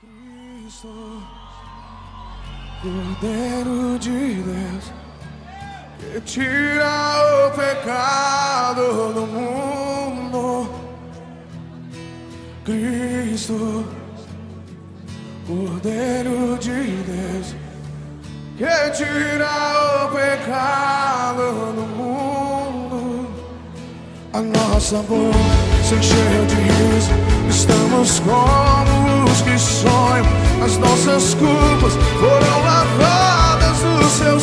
Cristo, Cordeiro de Deus, que tira o pecado do mundo. Cristo, Cordeiro de Deus, que tira o pecado do mundo. A nossa boca se encheu de riso, estamos como os que sonham. As nossas culpas foram lavadas no seu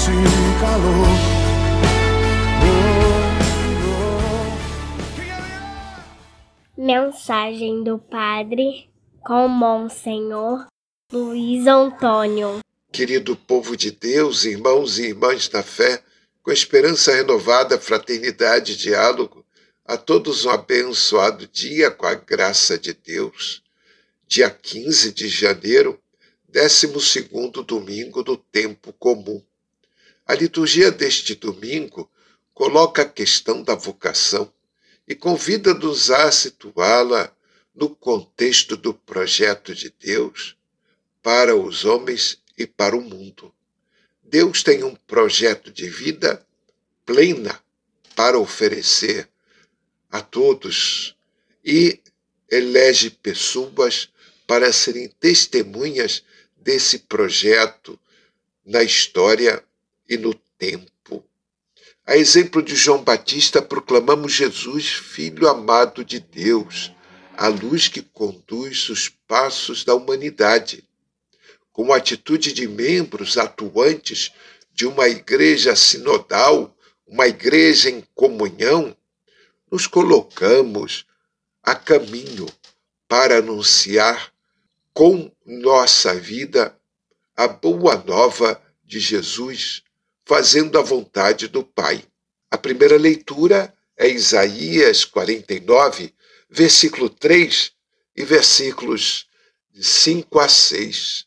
Oh, oh. Quem é Mensagem do Padre com Monsenhor Luiz Antônio. Querido povo de Deus, irmãos e irmãs da fé, com esperança renovada, fraternidade e diálogo, a todos um abençoado dia com a graça de Deus. Dia 15 de janeiro, 12 domingo do tempo comum. A liturgia deste domingo coloca a questão da vocação e convida-nos a situá-la no contexto do projeto de Deus para os homens e para o mundo. Deus tem um projeto de vida plena para oferecer a todos e elege pessoas para serem testemunhas desse projeto na história e no tempo. A exemplo de João Batista, proclamamos Jesus, Filho amado de Deus, a luz que conduz os passos da humanidade. Com a atitude de membros atuantes de uma igreja sinodal, uma igreja em comunhão, nos colocamos a caminho para anunciar com nossa vida a boa nova de Jesus, fazendo a vontade do Pai. A primeira leitura é Isaías 49, versículo 3 e versículos 5 a 6.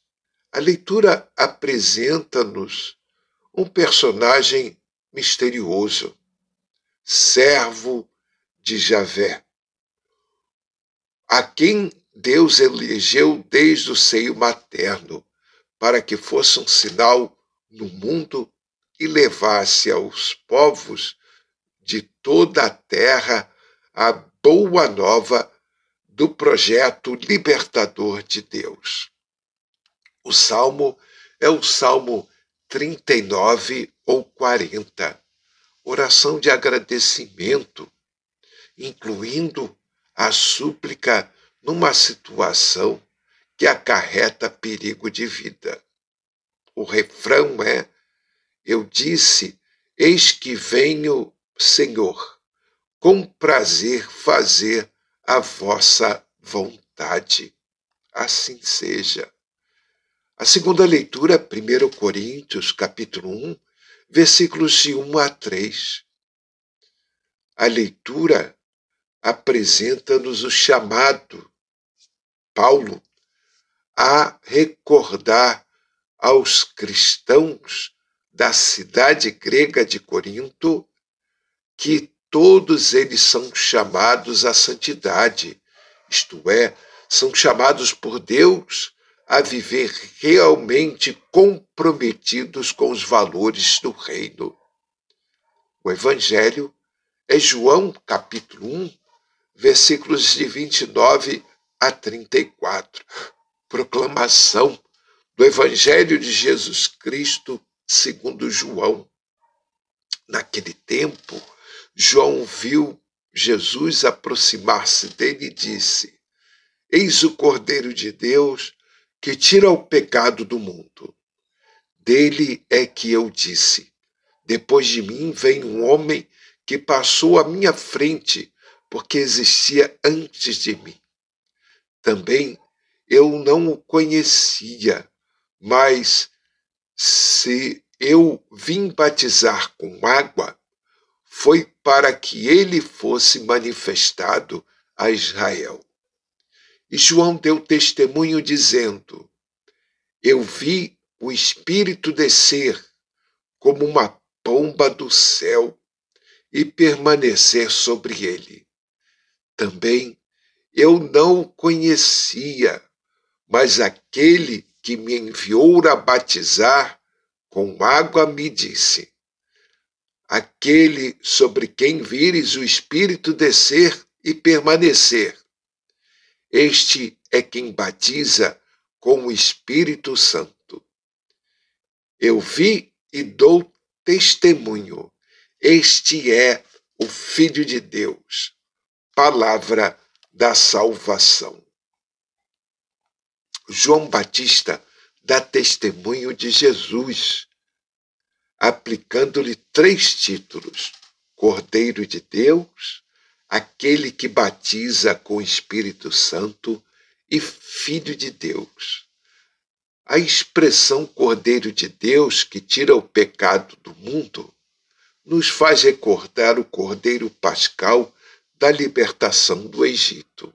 A leitura apresenta-nos um personagem misterioso, servo de Javé, a quem Deus elegeu desde o seio materno para que fosse um sinal no mundo e levasse aos povos de toda a terra a boa nova do projeto libertador de Deus. O salmo é o salmo 39 ou 40, oração de agradecimento, incluindo a súplica numa situação que acarreta perigo de vida. O refrão é: Eu disse, eis que venho, Senhor, com prazer fazer a vossa vontade. Assim seja. A segunda leitura, 1 Coríntios, capítulo 1, versículos de 1 a 3. A leitura apresenta-nos o chamado Paulo a recordar aos cristãos da cidade grega de Corinto que todos eles são chamados à santidade, isto é, são chamados por Deus a viver realmente comprometidos com os valores do reino. O Evangelho é João capítulo 1, versículos de 29 a 34. Proclamação do Evangelho de Jesus Cristo segundo João. Naquele tempo, João viu Jesus aproximar-se dele e disse: Eis o Cordeiro de Deus que tira o pecado do mundo. Dele é que eu disse: Depois de mim vem um homem que passou à minha frente, porque existia antes de mim. Também eu não o conhecia, mas se eu vim batizar com água foi para que ele fosse manifestado a Israel. E João deu testemunho dizendo: Eu vi o Espírito descer como uma pomba do céu e permanecer sobre ele. Também eu não o conhecia, mas aquele que me enviou a batizar com água me disse: Aquele sobre quem vires o Espírito descer e permanecer, este é quem batiza com o Espírito Santo. Eu vi e dou testemunho. Este é o Filho de Deus, palavra da salvação. João Batista dá testemunho de Jesus, aplicando-lhe três títulos: Cordeiro de Deus, aquele que batiza com o Espírito Santo e Filho de Deus. A expressão Cordeiro de Deus, que tira o pecado do mundo, nos faz recordar o Cordeiro Pascal da libertação do Egito.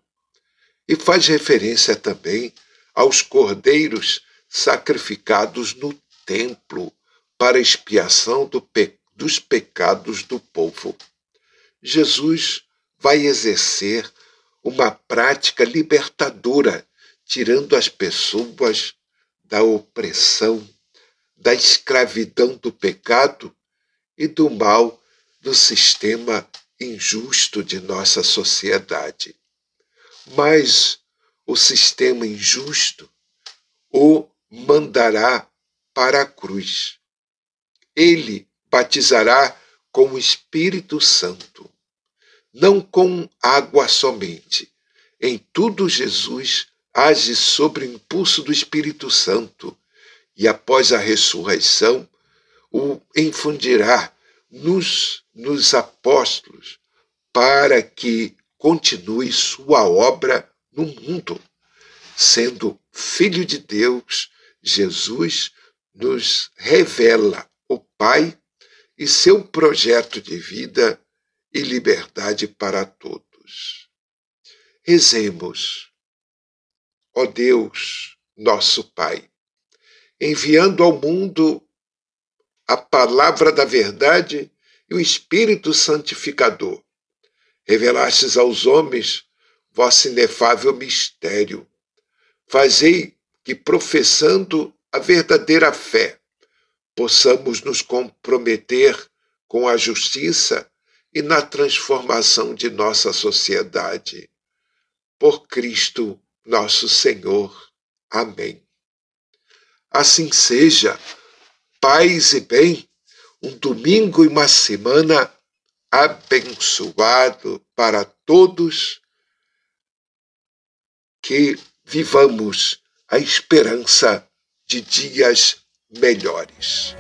E faz referência também aos cordeiros sacrificados no templo para expiação do pe dos pecados do povo. Jesus vai exercer uma prática libertadora, tirando as pessoas da opressão, da escravidão do pecado e do mal do sistema injusto de nossa sociedade. Mas o sistema injusto o mandará para a cruz. Ele batizará com o Espírito Santo, não com água somente. Em tudo, Jesus age sob o impulso do Espírito Santo e, após a ressurreição, o infundirá nos, nos apóstolos para que continue sua obra no mundo. Sendo Filho de Deus, Jesus nos revela o Pai e seu projeto de vida e liberdade para todos. Rezemos, ó Deus, nosso Pai, enviando ao mundo a palavra da verdade e o Espírito Santificador. Revelastes aos homens vosso inefável mistério. Fazei que, professando a verdadeira fé, possamos nos comprometer com a justiça e na transformação de nossa sociedade. Por Cristo nosso Senhor. Amém. Assim seja paz e bem, um domingo e uma semana abençoado para todos, que vivamos a esperança de dias melhores.